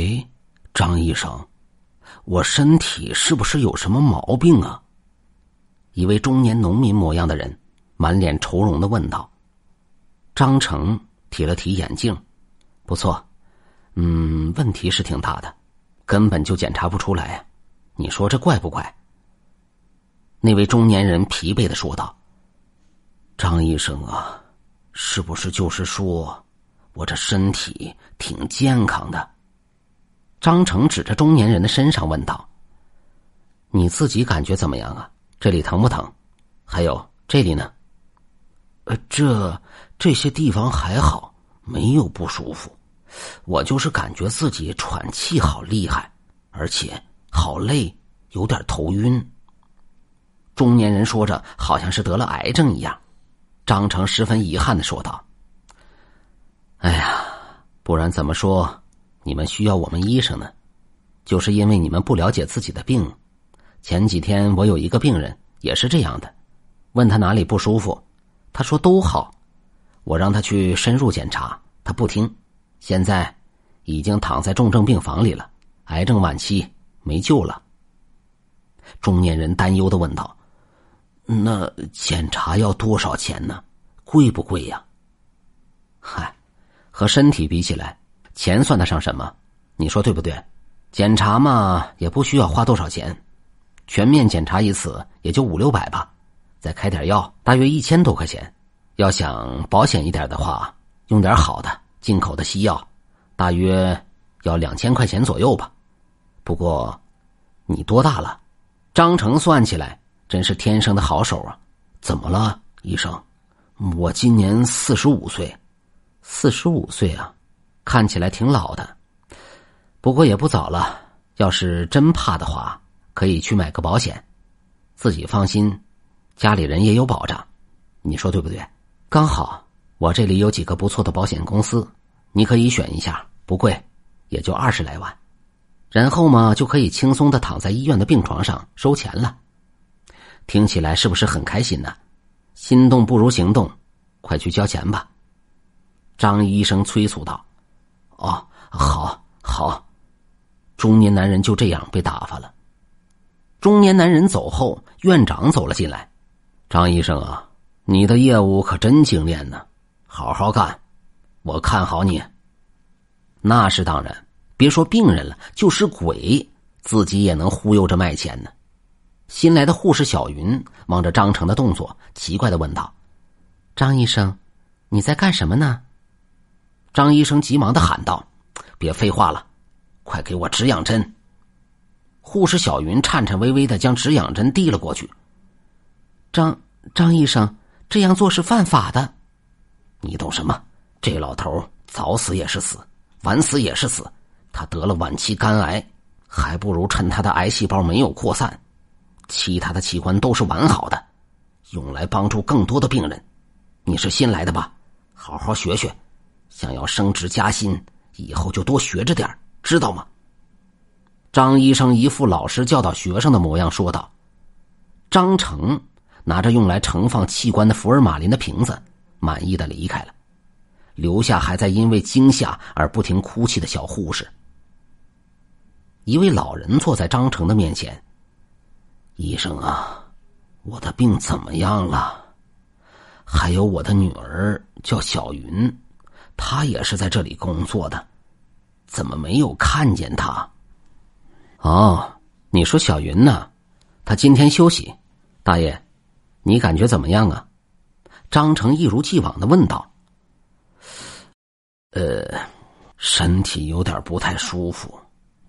哎，张医生，我身体是不是有什么毛病啊？一位中年农民模样的人，满脸愁容的问道。张成提了提眼镜，不错，嗯，问题是挺大的，根本就检查不出来。你说这怪不怪？那位中年人疲惫的说道：“张医生啊，是不是就是说，我这身体挺健康的？”张成指着中年人的身上问道：“你自己感觉怎么样啊？这里疼不疼？还有这里呢？”“呃，这这些地方还好，没有不舒服。我就是感觉自己喘气好厉害，而且好累，有点头晕。”中年人说着，好像是得了癌症一样。张成十分遗憾的说道：“哎呀，不然怎么说？”你们需要我们医生呢，就是因为你们不了解自己的病。前几天我有一个病人也是这样的，问他哪里不舒服，他说都好。我让他去深入检查，他不听。现在已经躺在重症病房里了，癌症晚期，没救了。中年人担忧的问道：“那检查要多少钱呢？贵不贵呀？”嗨，和身体比起来。钱算得上什么？你说对不对？检查嘛，也不需要花多少钱，全面检查一次也就五六百吧，再开点药，大约一千多块钱。要想保险一点的话，用点好的进口的西药，大约要两千块钱左右吧。不过，你多大了？张成算起来真是天生的好手啊！怎么了，医生？我今年四十五岁，四十五岁啊。看起来挺老的，不过也不早了。要是真怕的话，可以去买个保险，自己放心，家里人也有保障。你说对不对？刚好我这里有几个不错的保险公司，你可以选一下，不贵，也就二十来万。然后嘛，就可以轻松的躺在医院的病床上收钱了。听起来是不是很开心呢？心动不如行动，快去交钱吧。张医生催促道。哦，好，好。中年男人就这样被打发了。中年男人走后，院长走了进来。张医生啊，你的业务可真精炼呢，好好干，我看好你。那是当然，别说病人了，就是鬼，自己也能忽悠着卖钱呢。新来的护士小云望着张成的动作，奇怪的问道：“张医生，你在干什么呢？”张医生急忙的喊道：“别废话了，快给我止痒针！”护士小云颤颤巍巍的将止痒针递了过去。张张医生这样做是犯法的，你懂什么？这老头早死也是死，晚死也是死。他得了晚期肝癌，还不如趁他的癌细胞没有扩散，其他的器官都是完好的，用来帮助更多的病人。你是新来的吧？好好学学。想要升职加薪，以后就多学着点知道吗？张医生一副老师教导学生的模样说道。张成拿着用来盛放器官的福尔马林的瓶子，满意的离开了，留下还在因为惊吓而不停哭泣的小护士。一位老人坐在张成的面前：“医生啊，我的病怎么样了？还有我的女儿叫小云。”他也是在这里工作的，怎么没有看见他？哦，你说小云呢？他今天休息。大爷，你感觉怎么样啊？张成一如既往的问道。呃，身体有点不太舒服，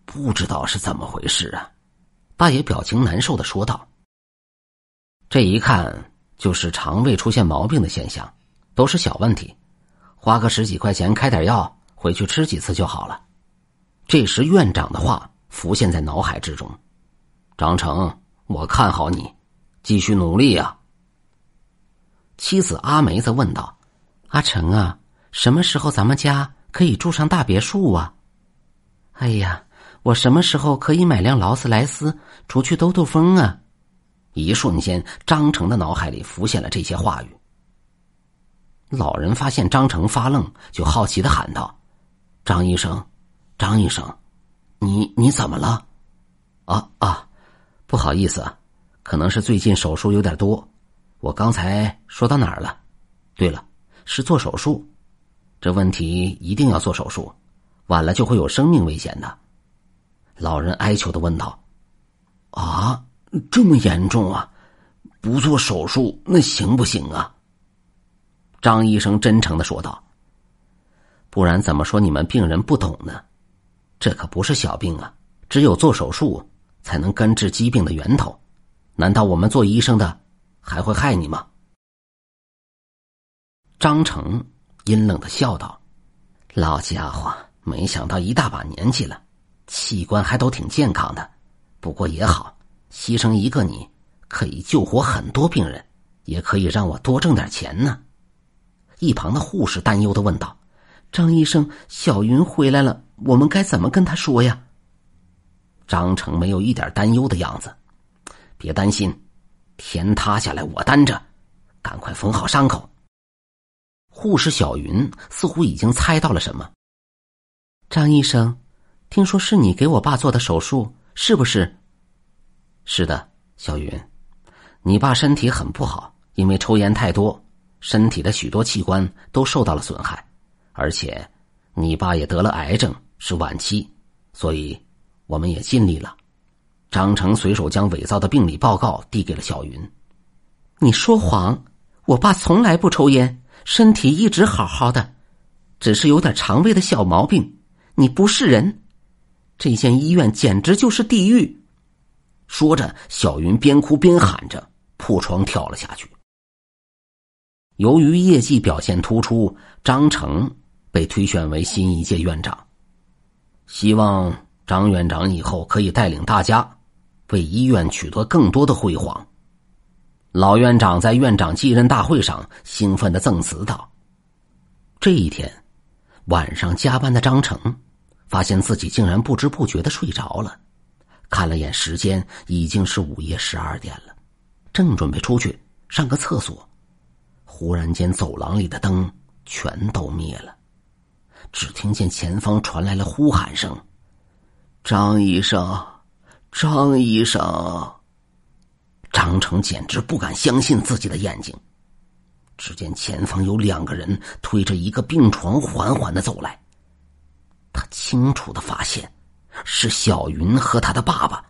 不知道是怎么回事啊。大爷表情难受的说道。这一看就是肠胃出现毛病的现象，都是小问题。花个十几块钱开点药，回去吃几次就好了。这时院长的话浮现在脑海之中。张成，我看好你，继续努力呀。妻子阿梅则问道：“阿成啊，什么时候咱们家可以住上大别墅啊？”哎呀，我什么时候可以买辆劳斯莱斯出去兜兜风啊？一瞬间，张成的脑海里浮现了这些话语。老人发现张成发愣，就好奇的喊道：“张医生，张医生，你你怎么了？啊啊，不好意思啊，可能是最近手术有点多。我刚才说到哪儿了？对了，是做手术，这问题一定要做手术，晚了就会有生命危险的。老人哀求的问道：“啊，这么严重啊？不做手术那行不行啊？”张医生真诚的说道：“不然怎么说你们病人不懂呢？这可不是小病啊，只有做手术才能根治疾病的源头。难道我们做医生的？”还会害你吗？张成阴冷的笑道：“老家伙，没想到一大把年纪了，器官还都挺健康的。不过也好，牺牲一个你，可以救活很多病人，也可以让我多挣点钱呢。”一旁的护士担忧的问道：“张医生，小云回来了，我们该怎么跟他说呀？”张成没有一点担忧的样子，别担心。天塌下来我担着，赶快缝好伤口。护士小云似乎已经猜到了什么。张医生，听说是你给我爸做的手术，是不是？是的，小云，你爸身体很不好，因为抽烟太多，身体的许多器官都受到了损害，而且你爸也得了癌症，是晚期，所以我们也尽力了。张成随手将伪造的病理报告递给了小云。“你说谎！我爸从来不抽烟，身体一直好好的，只是有点肠胃的小毛病。你不是人！这间医院简直就是地狱！”说着，小云边哭边喊着，破窗跳了下去。由于业绩表现突出，张成被推选为新一届院长。希望张院长以后可以带领大家。为医院取得更多的辉煌，老院长在院长继任大会上兴奋的赠词道：“这一天晚上加班的张成，发现自己竟然不知不觉的睡着了，看了眼时间，已经是午夜十二点了，正准备出去上个厕所，忽然间走廊里的灯全都灭了，只听见前方传来了呼喊声：‘张医生！’”张医生，张成简直不敢相信自己的眼睛。只见前方有两个人推着一个病床缓缓的走来，他清楚的发现是小云和他的爸爸。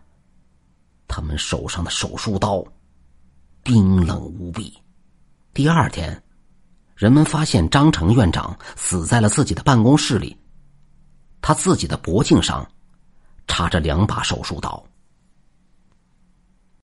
他们手上的手术刀冰冷无比。第二天，人们发现张成院长死在了自己的办公室里，他自己的脖颈上插着两把手术刀。